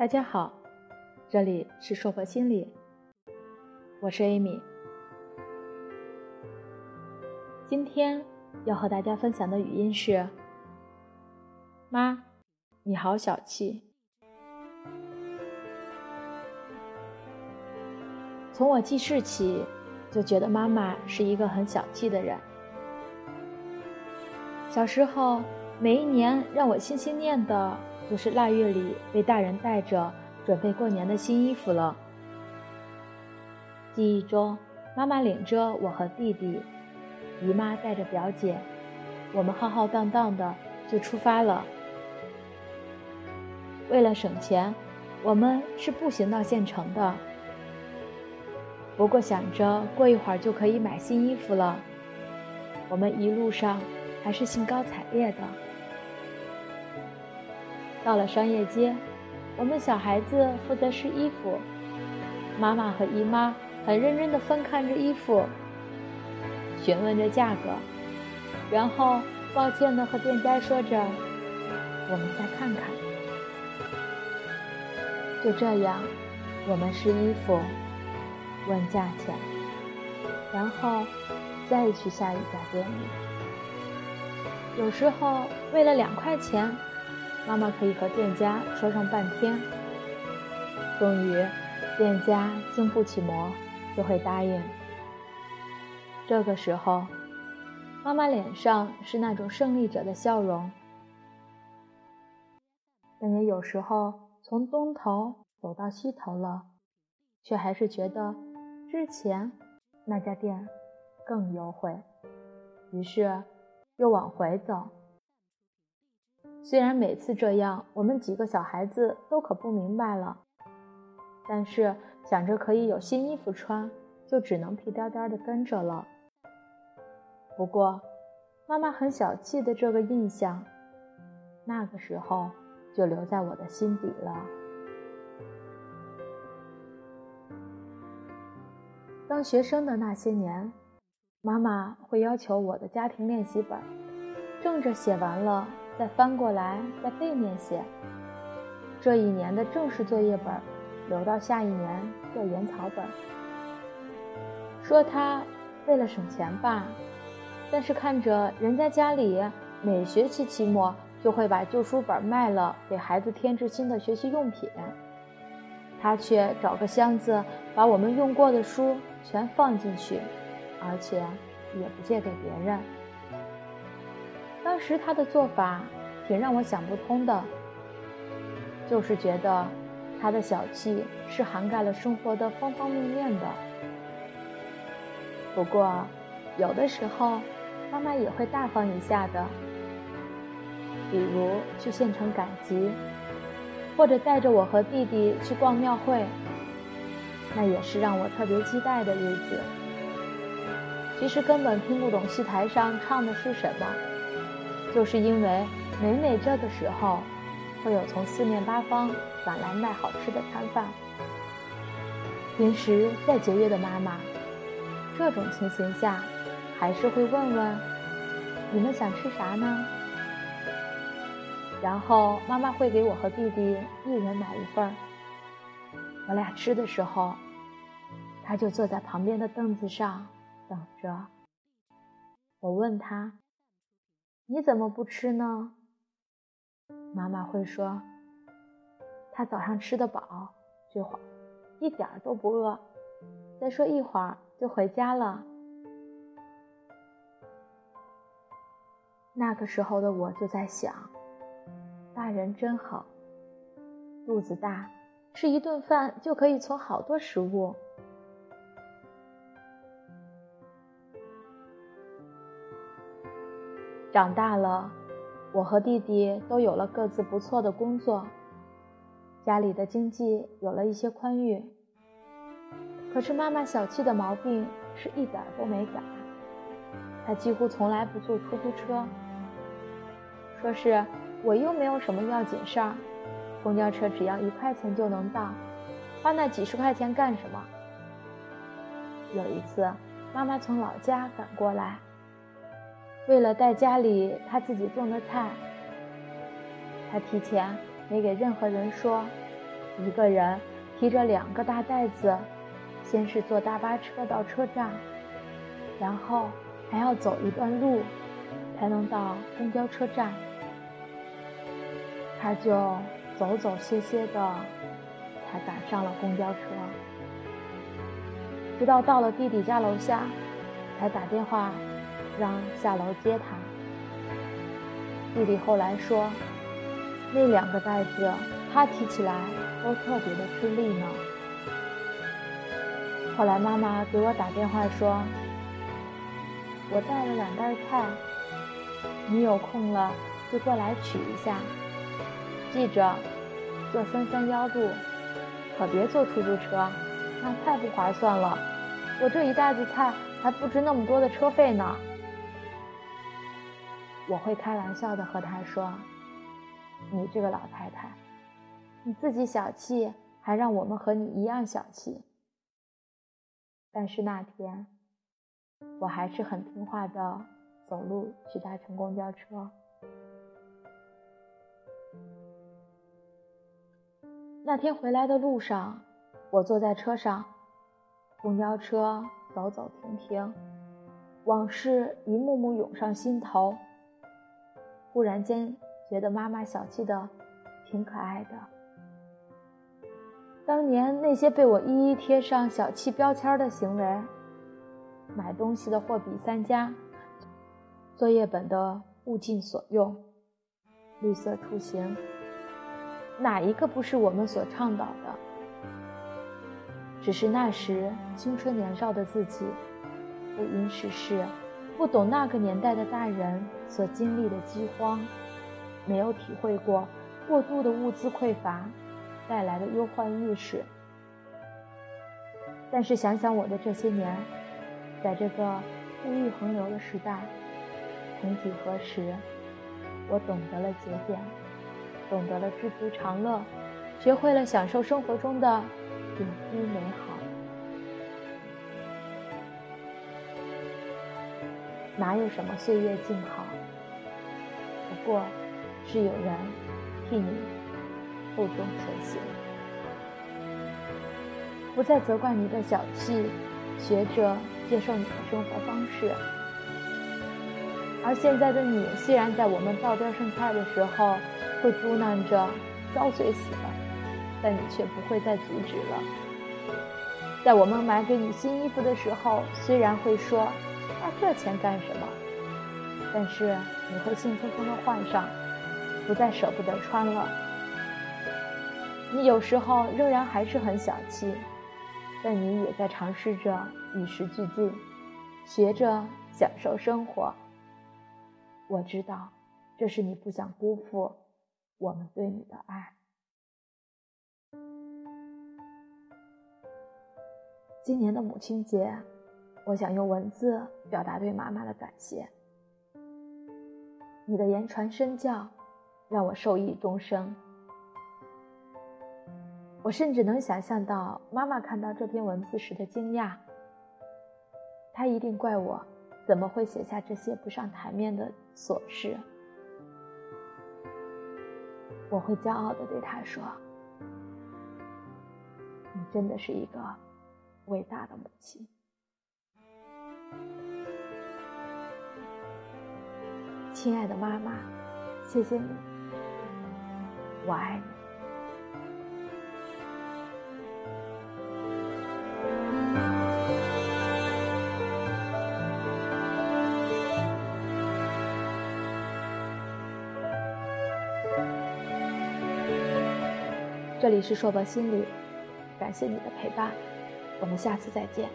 大家好，这里是硕博心理，我是 Amy。今天要和大家分享的语音是：妈，你好小气。从我记事起，就觉得妈妈是一个很小气的人。小时候，每一年让我心心念的。就是腊月里被大人带着准备过年的新衣服了。记忆中，妈妈领着我和弟弟，姨妈带着表姐，我们浩浩荡荡的就出发了。为了省钱，我们是步行到县城的。不过想着过一会儿就可以买新衣服了，我们一路上还是兴高采烈的。到了商业街，我们小孩子负责试衣服，妈妈和姨妈很认真地翻看着衣服，询问着价格，然后抱歉地和店家说着：“我们再看看。”就这样，我们试衣服，问价钱，然后再去下一家店里。有时候为了两块钱。妈妈可以和店家说上半天，终于，店家经不起磨，就会答应。这个时候，妈妈脸上是那种胜利者的笑容，但也有时候从东头走到西头了，却还是觉得之前那家店更优惠，于是又往回走。虽然每次这样，我们几个小孩子都可不明白了，但是想着可以有新衣服穿，就只能屁颠颠的跟着了。不过，妈妈很小气的这个印象，那个时候就留在我的心底了。当学生的那些年，妈妈会要求我的家庭练习本，正着写完了。再翻过来，在背面写。这一年的正式作业本，留到下一年做研草本。说他为了省钱吧，但是看着人家家里每学期期末就会把旧书本卖了，给孩子添置新的学习用品，他却找个箱子把我们用过的书全放进去，而且也不借给别人。当时他的做法挺让我想不通的，就是觉得他的小气是涵盖了生活的方方面面的。不过，有的时候妈妈也会大方一下的，比如去县城赶集，或者带着我和弟弟去逛庙会，那也是让我特别期待的日子。其实根本听不懂戏台上唱的是什么。就是因为每每这个时候，会有从四面八方赶来卖好吃的摊贩。平时再节约的妈妈，这种情形下，还是会问问你们想吃啥呢？然后妈妈会给我和弟弟一人买一份儿。我俩吃的时候，他就坐在旁边的凳子上等着。我问他。你怎么不吃呢？妈妈会说：“他早上吃得饱，这会儿一点都不饿。再说一会儿就回家了。”那个时候的我就在想，大人真好，肚子大，吃一顿饭就可以存好多食物。长大了，我和弟弟都有了各自不错的工作，家里的经济有了一些宽裕。可是妈妈小气的毛病是一点都没改，她几乎从来不坐出租车，说是我又没有什么要紧事儿，公交车只要一块钱就能到，花那几十块钱干什么？有一次，妈妈从老家赶过来。为了带家里他自己种的菜，他提前没给任何人说，一个人提着两个大袋子，先是坐大巴车到车站，然后还要走一段路，才能到公交车站。他就走走歇歇的，才赶上了公交车。直到到了弟弟家楼下，才打电话让下楼接他。弟弟后来说，那两个袋子他提起来都特别的吃力呢。后来妈妈给我打电话说，我带了两袋菜，你有空了就过来取一下。记着，坐三三幺路，可别坐出租车，那太不划算了。我这一袋子菜还不值那么多的车费呢。我会开玩笑的和他说：“你这个老太太，你自己小气，还让我们和你一样小气。”但是那天，我还是很听话的，走路去搭乘公交车。那天回来的路上，我坐在车上，公交车走走停停，往事一幕幕涌上心头。忽然间觉得妈妈小气的挺可爱的。当年那些被我一一贴上小气标签的行为，买东西的货比三家，作业本的物尽所用，绿色出行。哪一个不是我们所倡导的？只是那时青春年少的自己，不谙世事，不懂那个年代的大人所经历的饥荒，没有体会过过度的物资匮乏带来的忧患意识。但是想想我的这些年，在这个物欲横流的时代，曾几何时，我懂得了节俭。懂得了知足常乐，学会了享受生活中的点滴美好。哪有什么岁月静好？不过是有人替你负重前行。不再责怪你的小气，学着接受你的生活方式。而现在的你，虽然在我们道边剩菜的时候，会嘟囔着遭罪死了，但你却不会再阻止了。在我们买给你新衣服的时候，虽然会说“这钱干什么”，但是你会兴冲冲地换上，不再舍不得穿了。你有时候仍然还是很小气，但你也在尝试着与时俱进，学着享受生活。我知道，这是你不想辜负。我们对你的爱。今年的母亲节，我想用文字表达对妈妈的感谢。你的言传身教，让我受益终生。我甚至能想象到妈妈看到这篇文字时的惊讶。她一定怪我，怎么会写下这些不上台面的琐事。我会骄傲的对他说：“你真的是一个伟大的母亲，亲爱的妈妈，谢谢你，我爱你。”这里是硕博心理，感谢你的陪伴，我们下次再见。